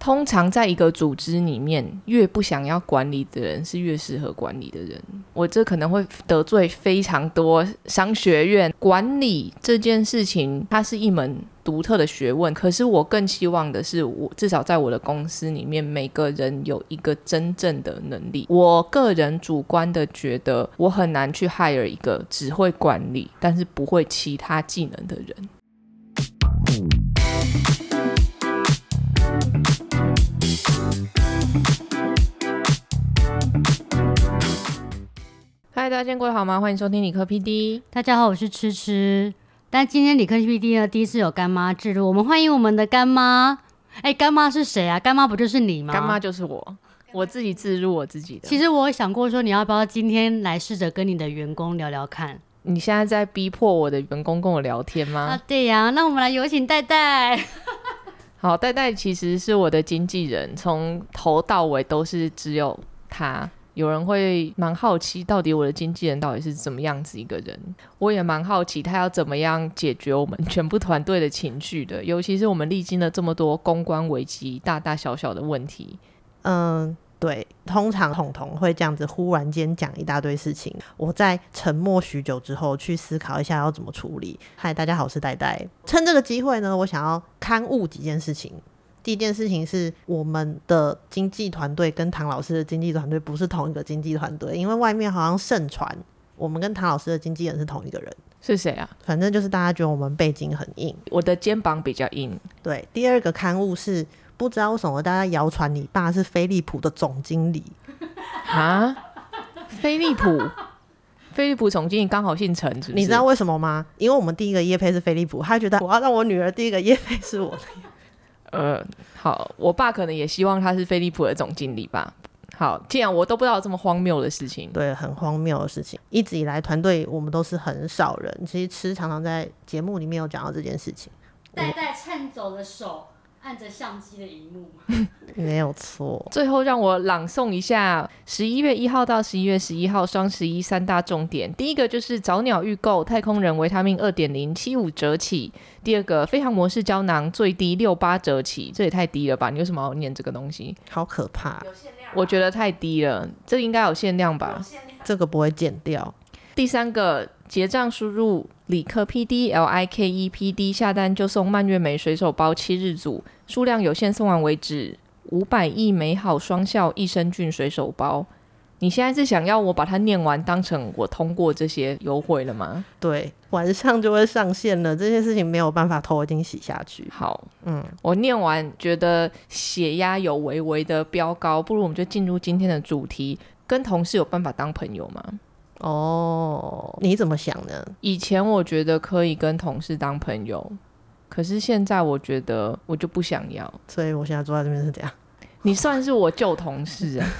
通常在一个组织里面，越不想要管理的人是越适合管理的人。我这可能会得罪非常多商学院。管理这件事情，它是一门独特的学问。可是我更希望的是，我至少在我的公司里面，每个人有一个真正的能力。我个人主观的觉得，我很难去 hire 一个只会管理，但是不会其他技能的人。嗨，大家今天过得好吗？欢迎收听理科 PD。大家好，我是吃吃。但今天理科 PD 呢，第一次有干妈制入，我们欢迎我们的干妈。哎，干妈是谁啊？干妈不就是你吗？干妈就是我，我自己自入我自己的。其实我有想过说，你要不要今天来试着跟你的员工聊聊看？你现在在逼迫我的员工跟我聊天吗？啊，对呀。那我们来有请戴戴。好，戴戴其实是我的经纪人，从头到尾都是只有他。有人会蛮好奇，到底我的经纪人到底是怎么样子一个人？我也蛮好奇，他要怎么样解决我们全部团队的情绪的？尤其是我们历经了这么多公关危机，大大小小的问题。嗯，对，通常彤彤会这样子忽然间讲一大堆事情，我在沉默许久之后去思考一下要怎么处理。嗨，大家好，我是呆呆。趁这个机会呢，我想要刊物几件事情。第一件事情是，我们的经纪团队跟唐老师的经纪团队不是同一个经纪团队，因为外面好像盛传我们跟唐老师的经纪人是同一个人，是谁啊？反正就是大家觉得我们背景很硬，我的肩膀比较硬。对，第二个刊物是不知道为什么大家谣传你爸是飞利浦的总经理啊？飞利浦，飞利浦总经理刚好姓陈，你知道为什么吗？因为我们第一个叶配是飞利浦，他觉得我要让我女儿第一个叶配是我的。呃，好，我爸可能也希望他是飞利浦的总经理吧。好，既然我都不知道这么荒谬的事情，对，很荒谬的事情。一直以来，团队我们都是很少人。其实，吃常常在节目里面有讲到这件事情。代代颤抖的手。按着相机的荧幕，没有错。最后让我朗诵一下十一月一号到十一月十一号双十一三大重点。第一个就是早鸟预购太空人维他命二点零七五折起。第二个飞行模式胶囊最低六八折起，这也太低了吧？你为什么要念这个东西？好可怕！我觉得太低了，这应该有限量吧？这个不会减掉。第三个结账输入李克 P D L I K E P D 下单就送蔓越莓水手包七日组，数量有限，送完为止。五百亿美好双效益生菌水手包。你现在是想要我把它念完，当成我通过这些优惠了吗？对，晚上就会上线了。这些事情没有办法头已经洗下去。好，嗯，我念完觉得血压有微微的飙高，不如我们就进入今天的主题。跟同事有办法当朋友吗？哦，你怎么想呢？以前我觉得可以跟同事当朋友，可是现在我觉得我就不想要。所以我现在坐在这边是这样。你算是我旧同事啊。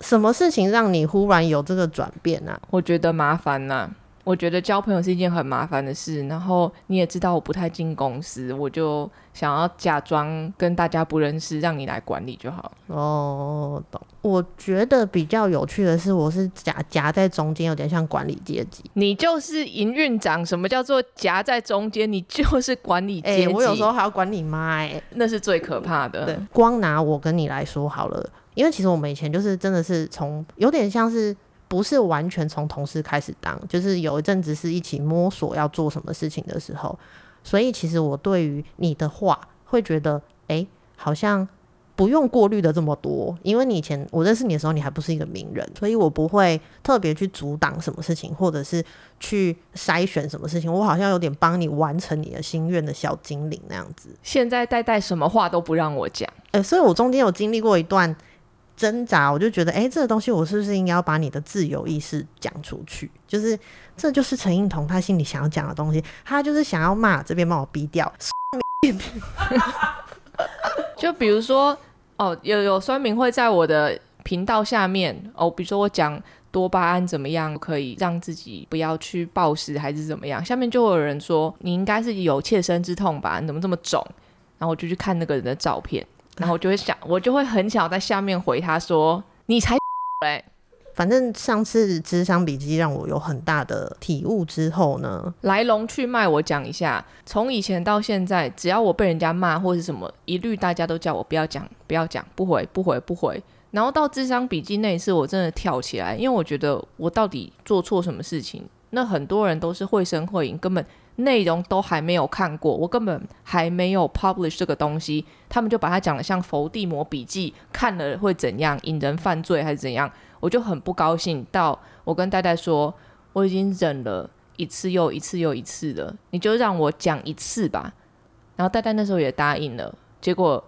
什么事情让你忽然有这个转变呢？我觉得麻烦呐。我觉得交朋友是一件很麻烦的事，然后你也知道我不太进公司，我就想要假装跟大家不认识，让你来管理就好。哦，懂。我觉得比较有趣的是，我是夹夹在中间，有点像管理阶级。你就是营运长，什么叫做夹在中间？你就是管理阶级。我有时候还要管你妈，哎，那是最可怕的。对，光拿我跟你来说好了，因为其实我们以前就是真的是从有点像是。不是完全从同事开始当，就是有一阵子是一起摸索要做什么事情的时候，所以其实我对于你的话会觉得，哎，好像不用过滤的这么多，因为你以前我认识你的时候，你还不是一个名人，所以我不会特别去阻挡什么事情，或者是去筛选什么事情，我好像有点帮你完成你的心愿的小精灵那样子。现在代代什么话都不让我讲，呃，所以我中间有经历过一段。挣扎，我就觉得，哎，这个东西我是不是应该要把你的自由意识讲出去？就是，这就是陈映彤他心里想要讲的东西，他就是想要骂这边帮我逼掉。就比如说，哦，有有酸民会在我的频道下面，哦，比如说我讲多巴胺怎么样可以让自己不要去暴食，还是怎么样，下面就会有人说你应该是有切身之痛吧？你怎么这么肿？然后我就去看那个人的照片。然后我就会想，我就会很想在下面回他说：“你才嘞，反正上次智商笔记让我有很大的体悟之后呢，来龙去脉我讲一下，从以前到现在，只要我被人家骂或是什么，一律大家都叫我不要讲，不要讲，不回，不回，不回。然后到智商笔记那一次，我真的跳起来，因为我觉得我到底做错什么事情？那很多人都是绘声绘影，根本内容都还没有看过，我根本还没有 publish 这个东西，他们就把它讲的像伏地魔笔记，看了会怎样，引人犯罪还是怎样？我就很不高兴。到我跟戴戴说，我已经忍了一次又一次又一次了，你就让我讲一次吧。然后戴戴那时候也答应了，结果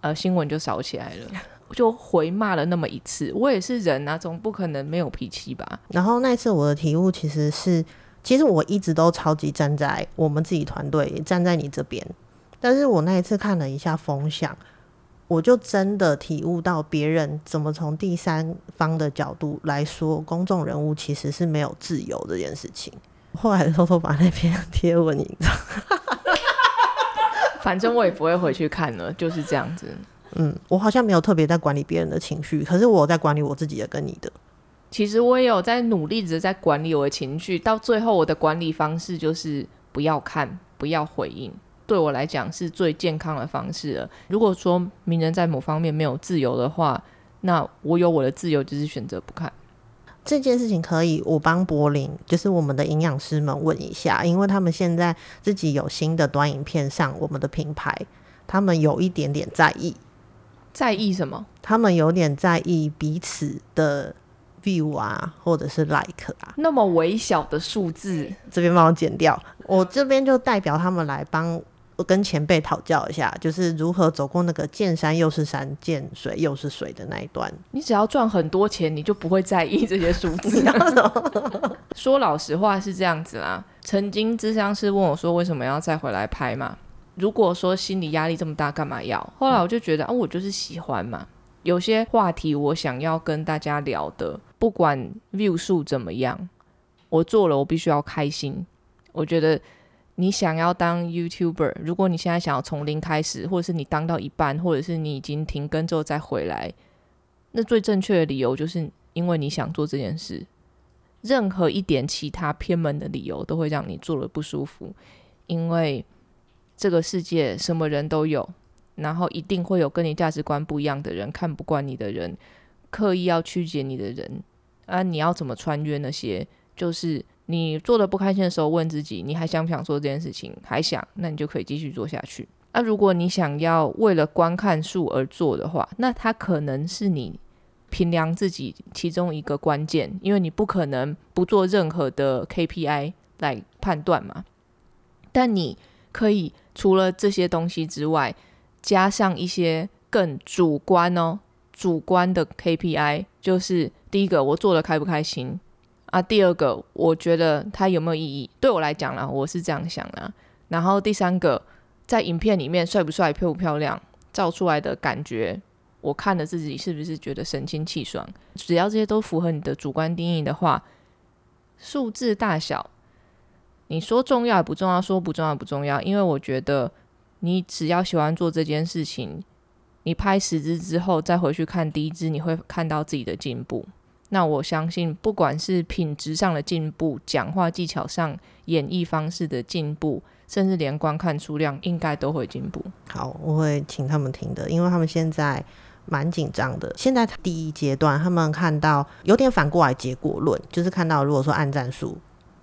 呃新闻就烧起来了。就回骂了那么一次，我也是人啊，总不可能没有脾气吧。然后那次我的体悟其实是，其实我一直都超级站在我们自己团队，站在你这边。但是我那一次看了一下风向，我就真的体悟到别人怎么从第三方的角度来说，公众人物其实是没有自由这件事情。后来偷偷把那篇贴文隐藏，反正我也不会回去看了，就是这样子。嗯，我好像没有特别在管理别人的情绪，可是我在管理我自己的跟你的。其实我也有在努力着在管理我的情绪，到最后我的管理方式就是不要看，不要回应，对我来讲是最健康的方式了。如果说名人在某方面没有自由的话，那我有我的自由，就是选择不看这件事情。可以，我帮柏林，就是我们的营养师们问一下，因为他们现在自己有新的短影片上我们的品牌，他们有一点点在意。在意什么？他们有点在意彼此的 view 啊，或者是 like 啊，那么微小的数字，这边帮我剪掉。我这边就代表他们来帮我跟前辈讨教一下，就是如何走过那个见山又是山，见水又是水的那一段。你只要赚很多钱，你就不会在意这些数字。说老实话是这样子啦。曾经智商师问我说：“为什么要再回来拍嘛？”如果说心理压力这么大，干嘛要？后来我就觉得，啊，我就是喜欢嘛。有些话题我想要跟大家聊的，不管 view 数怎么样，我做了，我必须要开心。我觉得你想要当 YouTuber，如果你现在想要从零开始，或者是你当到一半，或者是你已经停更之后再回来，那最正确的理由就是因为你想做这件事。任何一点其他偏门的理由，都会让你做了不舒服，因为。这个世界什么人都有，然后一定会有跟你价值观不一样的人，看不惯你的人，刻意要曲解你的人啊！你要怎么穿越那些？就是你做的不开心的时候，问自己，你还想不想做这件事情？还想，那你就可以继续做下去。那如果你想要为了观看数而做的话，那它可能是你评量自己其中一个关键，因为你不可能不做任何的 KPI 来判断嘛。但你可以。除了这些东西之外，加上一些更主观哦，主观的 KPI，就是第一个我做的开不开心啊，第二个我觉得它有没有意义，对我来讲啦，我是这样想啦。然后第三个，在影片里面帅不帅、漂不漂亮，照出来的感觉，我看了自己是不是觉得神清气爽，只要这些都符合你的主观定义的话，数字大小。你说重要也不重要，说不重要不重要，因为我觉得你只要喜欢做这件事情，你拍十支之后再回去看第一支，你会看到自己的进步。那我相信，不管是品质上的进步、讲话技巧上、演绎方式的进步，甚至连观看数量，应该都会进步。好，我会请他们听的，因为他们现在蛮紧张的。现在第一阶段，他们看到有点反过来结果论，就是看到如果说按战术。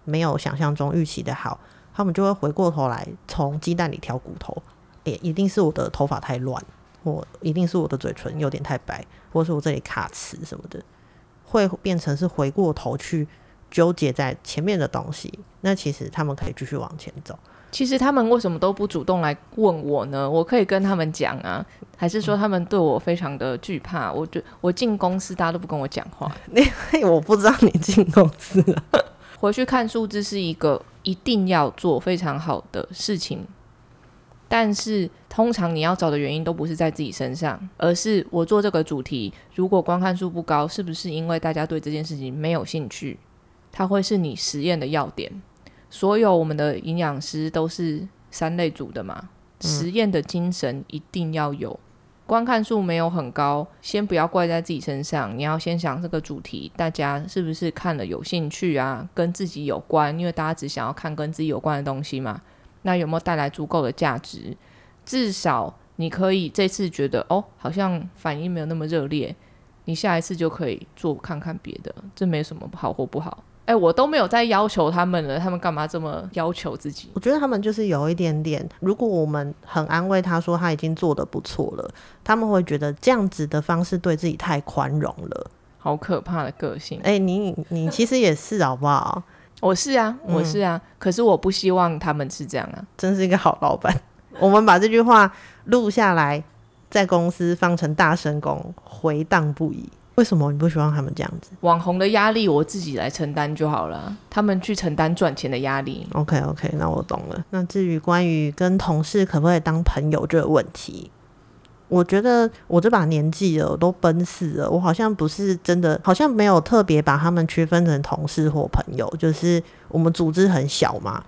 没有想象中预期的好，他们就会回过头来从鸡蛋里挑骨头。也一定是我的头发太乱，或一定是我的嘴唇有点太白，或是我这里卡词什么的，会变成是回过头去纠结在前面的东西。那其实他们可以继续往前走。其实他们为什么都不主动来问我呢？我可以跟他们讲啊，还是说他们对我非常的惧怕？我就我进公司，大家都不跟我讲话。因为我不知道你进公司了。回去看数字是一个一定要做非常好的事情，但是通常你要找的原因都不是在自己身上，而是我做这个主题，如果观看数不高，是不是因为大家对这件事情没有兴趣？它会是你实验的要点。所有我们的营养师都是三类组的嘛，实验的精神一定要有，观看数没有很高，先不要怪在自己身上，你要先想这个主题，大家是不是看了有兴趣啊？跟自己有关，因为大家只想要看跟自己有关的东西嘛。那有没有带来足够的价值？至少你可以这次觉得哦，好像反应没有那么热烈，你下一次就可以做看看别的，这没什么好或不好。哎，我都没有在要求他们了，他们干嘛这么要求自己？我觉得他们就是有一点点，如果我们很安慰他说他已经做的不错了，他们会觉得这样子的方式对自己太宽容了，好可怕的个性。哎，你你其实也是好不好？我是啊，我是啊，可是我不希望他们是这样啊，真是一个好老板。我们把这句话录下来，在公司放成大声公，回荡不已。为什么你不希望他们这样子？网红的压力我自己来承担就好了，他们去承担赚钱的压力。OK OK，那我懂了。那至于关于跟同事可不可以当朋友这个问题，我觉得我这把年纪了，我都奔四了，我好像不是真的，好像没有特别把他们区分成同事或朋友。就是我们组织很小嘛，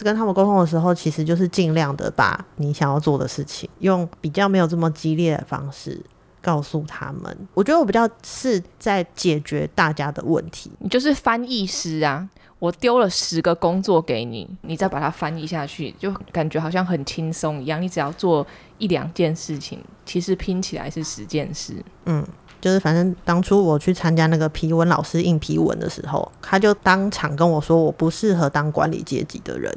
跟他们沟通的时候，其实就是尽量的把你想要做的事情，用比较没有这么激烈的方式。告诉他们，我觉得我比较是在解决大家的问题。你就是翻译师啊！我丢了十个工作给你，你再把它翻译下去，就感觉好像很轻松一样。你只要做一两件事情，其实拼起来是十件事。嗯，就是反正当初我去参加那个批文老师硬批文的时候，他就当场跟我说，我不适合当管理阶级的人。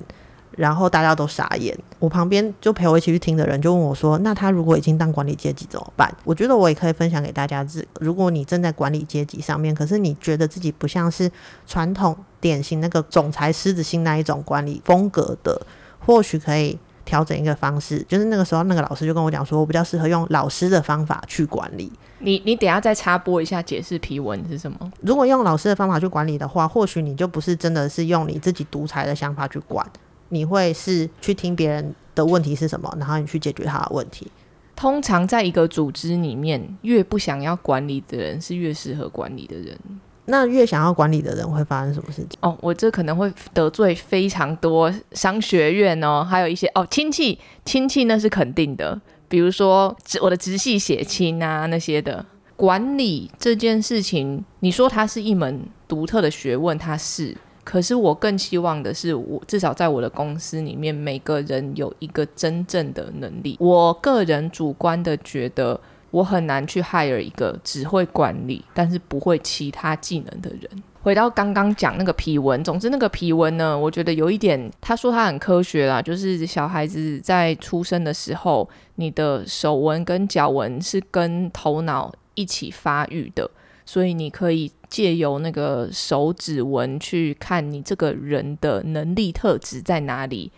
然后大家都傻眼，我旁边就陪我一起去听的人就问我说：“那他如果已经当管理阶级怎么办？”我觉得我也可以分享给大家，是如果你正在管理阶级上面，可是你觉得自己不像是传统典型那个总裁狮子心那一种管理风格的，或许可以调整一个方式。就是那个时候，那个老师就跟我讲说，我比较适合用老师的方法去管理。你你等下再插播一下解释皮文是什么？如果用老师的方法去管理的话，或许你就不是真的是用你自己独裁的想法去管。你会是去听别人的问题是什么，然后你去解决他的问题。通常在一个组织里面，越不想要管理的人是越适合管理的人。那越想要管理的人会发生什么事情？哦，我这可能会得罪非常多商学院哦，还有一些哦亲戚，亲戚那是肯定的。比如说我的直系血亲啊那些的。管理这件事情，你说它是一门独特的学问，它是。可是我更希望的是，我至少在我的公司里面，每个人有一个真正的能力。我个人主观的觉得，我很难去 hire 一个只会管理，但是不会其他技能的人。回到刚刚讲那个皮纹，总之那个皮纹呢，我觉得有一点，他说他很科学啦，就是小孩子在出生的时候，你的手纹跟脚纹是跟头脑一起发育的。所以你可以借由那个手指纹去看你这个人的能力特质在哪里，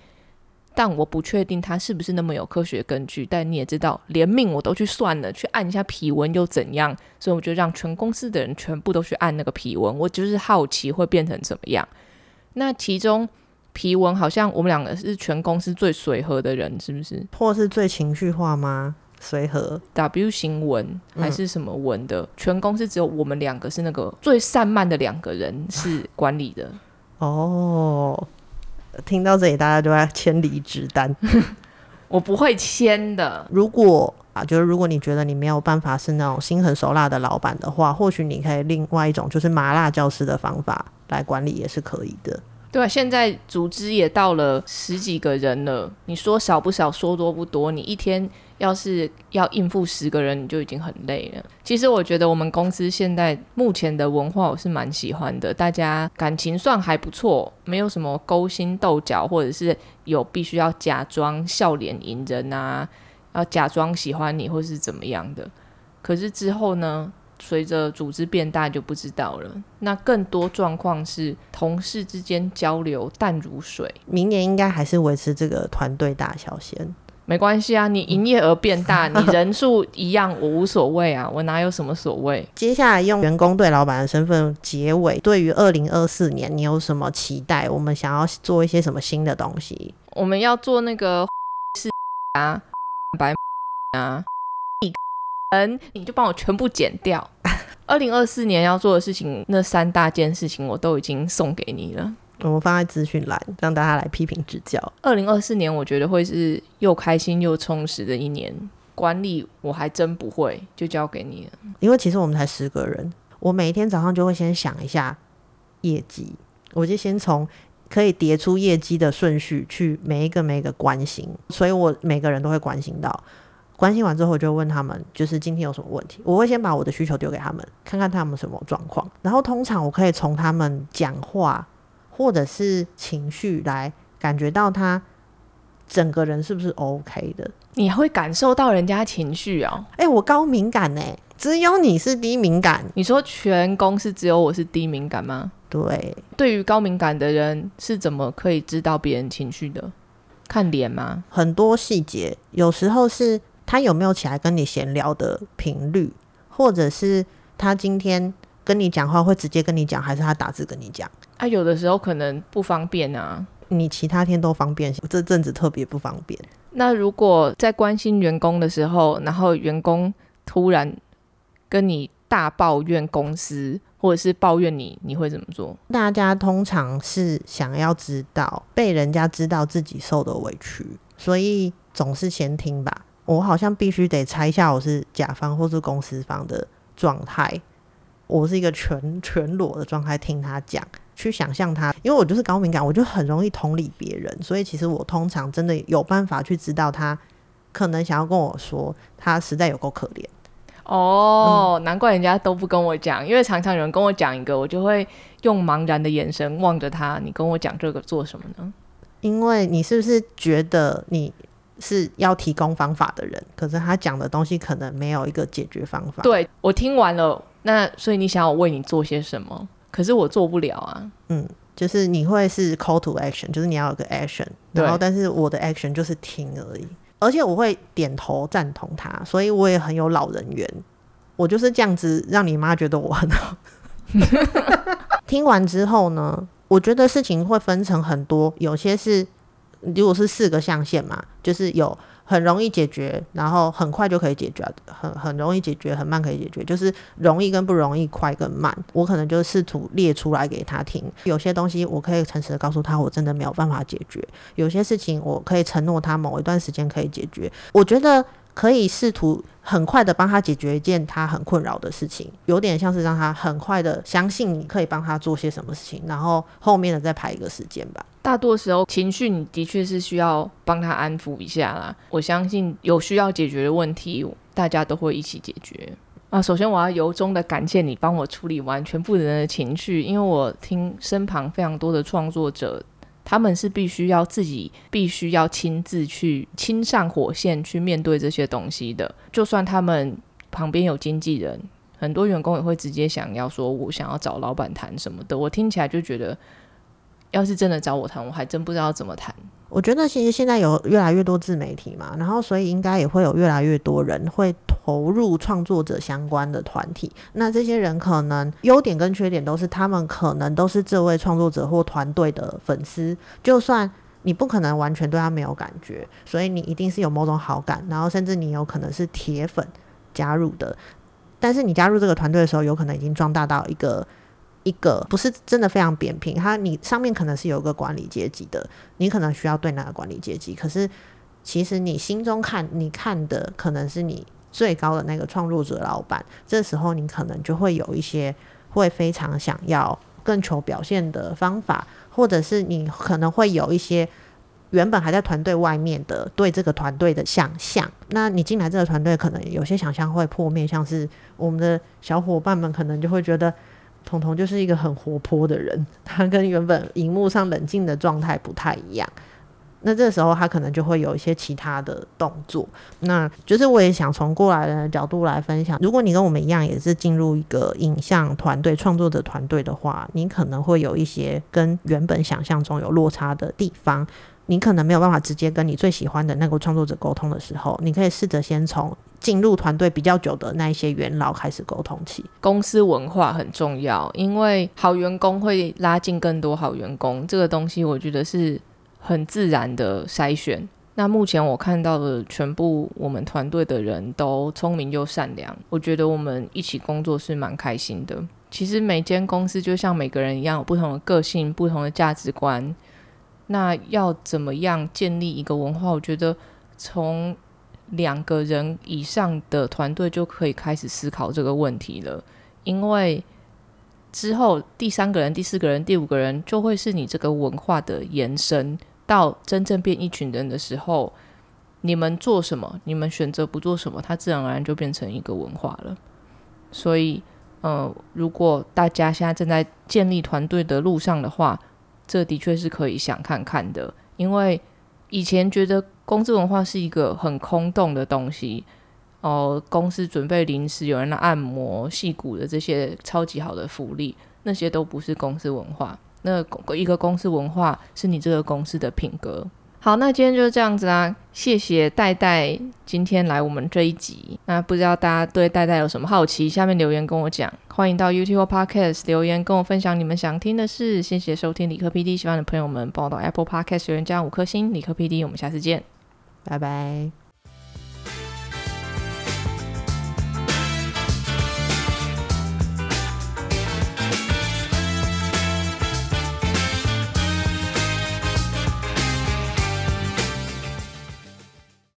但我不确定它是不是那么有科学根据。但你也知道，连命我都去算了，去按一下皮纹又怎样？所以我就让全公司的人全部都去按那个皮纹，我就是好奇会变成怎么样。那其中皮纹好像我们两个是全公司最随和的人，是不是？或是最情绪化吗？随和 W 型文还是什么文的？全公司只有我们两个是那个最散漫的两个人 是管理的。哦，听到这里大家都在签离职单，我不会签的。如果啊，就是如果你觉得你没有办法是那种心狠手辣的老板的话，或许你可以另外一种就是麻辣教师的方法来管理也是可以的。对啊，现在组织也到了十几个人了，你说少不少，说多不多。你一天要是要应付十个人，你就已经很累了。其实我觉得我们公司现在目前的文化我是蛮喜欢的，大家感情算还不错，没有什么勾心斗角，或者是有必须要假装笑脸迎人啊，要假装喜欢你或是怎么样的。可是之后呢？随着组织变大就不知道了。那更多状况是同事之间交流淡如水。明年应该还是维持这个团队大小先，没关系啊。你营业额变大，你人数一样，我无所谓啊。我哪有什么所谓？接下来用员工对老板的身份结尾，对于二零二四年你有什么期待？我们想要做一些什么新的东西？我们要做那个 是啊白啊。你嗯，你就帮我全部剪掉。二零二四年要做的事情，那三大件事情我都已经送给你了。我们放在资讯栏，让大家来批评指教。二零二四年，我觉得会是又开心又充实的一年。管理我还真不会，就交给你了。因为其实我们才十个人，我每一天早上就会先想一下业绩，我就先从可以叠出业绩的顺序去每一个每一个关心，所以我每个人都会关心到。关心完之后，我就问他们，就是今天有什么问题，我会先把我的需求丢给他们，看看他们什么状况，然后通常我可以从他们讲话或者是情绪来感觉到他整个人是不是 OK 的。你会感受到人家情绪哦。哎、我高敏感呢、只有你是低敏感。你说全公司只有我是低敏感吗？对，对于高敏感的人是怎么可以知道别人情绪的？看脸吗？很多细节，有时候是他有没有起来跟你闲聊的频率，或者是他今天跟你讲话会直接跟你讲，还是他打字跟你讲。啊，有的时候可能不方便啊。你其他天都方便，这阵子特别不方便。那如果在关心员工的时候，然后员工突然跟你大抱怨公司，或者是抱怨你，你会怎么做？大家通常是想要知道被人家知道自己受的委屈，所以总是先听吧。我好像必须得猜一下我是甲方或是公司方的状态，我是一个全全裸的状态听他讲，去想象他，因为我就是高敏感，我就很容易同理别人，所以其实我通常真的有办法去知道他可能想要跟我说，他实在有够可怜。哦，难怪人家都不跟我讲，因为常常有人跟我讲一个，我就会用茫然的眼神望着他。你跟我讲这个做什么呢？因为你是不是觉得你是要提供方法的人，可是他讲的东西可能没有一个解决方法。，对我听完了，那所以你想要我为你做些什么？可是我做不了啊。嗯，就是你会是 call to action，就是你要有个 action，然后但是我的 action 就是听而已，而且我会点头赞同他，所以我也很有老人缘。我就是这样子让你妈觉得我很好。听完之后呢，我觉得事情会分成很多，有些是如果是四个象限嘛，就是有很容易解决，然后很快就可以解决，很很容易解决，很慢可以解决，就是容易跟不容易，快跟慢。我可能就试图列出来给他听。有些东西我可以诚实的告诉他，我真的没有办法解决；有些事情我可以承诺他某一段时间可以解决。我觉得可以试图很快的帮他解决一件他很困扰的事情，有点像是让他很快的相信你可以帮他做些什么事情，然后后面的再排一个时间吧。大多时候情绪你的确是需要帮他安抚一下啦。我相信有需要解决的问题，大家都会一起解决。啊，首先我要由衷的感谢你帮我处理完全部人的情绪，因为我听身旁非常多的创作者，他们是必须要自己必须要亲自去亲上火线去面对这些东西的。就算他们旁边有经纪人，很多员工也会直接想要说，我想要找老板谈什么的。我听起来就觉得，要是真的找我谈，我还真不知道怎么谈。我觉得其实现在有越来越多自媒体嘛，然后所以应该也会有越来越多人会投入创作者相关的团体。那这些人可能优点跟缺点都是他们可能都是这位创作者或团队的粉丝，就算。你不可能完全对他没有感觉，所以你一定是有某种好感，然后甚至你有可能是铁粉加入的。但是你加入这个团队的时候，有可能已经壮大到一个一个不是真的非常扁平，它你上面可能是有一个管理阶级的，你可能需要对那个管理阶级，可是其实你心中看你看的可能是你最高的那个创作者老板，这时候你可能就会有一些会非常想要更求表现的方法，或者是你可能会有一些。原本还在团队外面的对这个团队的想象，那你进来这个团队，可能有些想象会破灭，像是我们的小伙伴们可能就会觉得彤彤就是一个很活泼的人，他跟原本荧幕上冷静的状态不太一样。那这时候他可能就会有一些其他的动作。那就是我也想从过来人的角度来分享，如果你跟我们一样也是进入一个影像团队、创作者团队的话，你可能会有一些跟原本想象中有落差的地方。你可能没有办法直接跟你最喜欢的那个创作者沟通的时候，你可以试着先从进入团队比较久的那一些元老开始沟通起。公司文化很重要，因为好员工会拉近更多好员工，这个东西我觉得是很自然的筛选。那目前我看到的全部我们团队的人都聪明又善良，我觉得我们一起工作是蛮开心的。其实每间公司就像每个人一样，有不同的个性、不同的价值观。那要怎么样建立一个文化？我觉得从两个人以上的团队就可以开始思考这个问题了，因为之后第三个人、第四个人、第五个人就会是你这个文化的延伸。到真正变一群人的时候，你们做什么，你们选择不做什么，它自然而然就变成一个文化了。所以，呃，如果大家现在正在建立团队的路上的话，这的确是可以想看看的。因为以前觉得公司文化是一个很空洞的东西，哦，公司准备零食，有人来按摩、戏骨的这些超级好的福利，那些都不是公司文化。那一个公司文化是你这个公司的品格。好，那今天就是这样子啦。谢谢戴戴今天来我们这一集。那不知道大家对戴戴有什么好奇？下面留言跟我讲。欢迎到 YouTube Podcast 留言跟我分享你们想听的事。谢谢收听理科 PD，喜欢的朋友们帮我到 Apple Podcast 留言加五颗星。理科 PD，我们下次见，拜拜。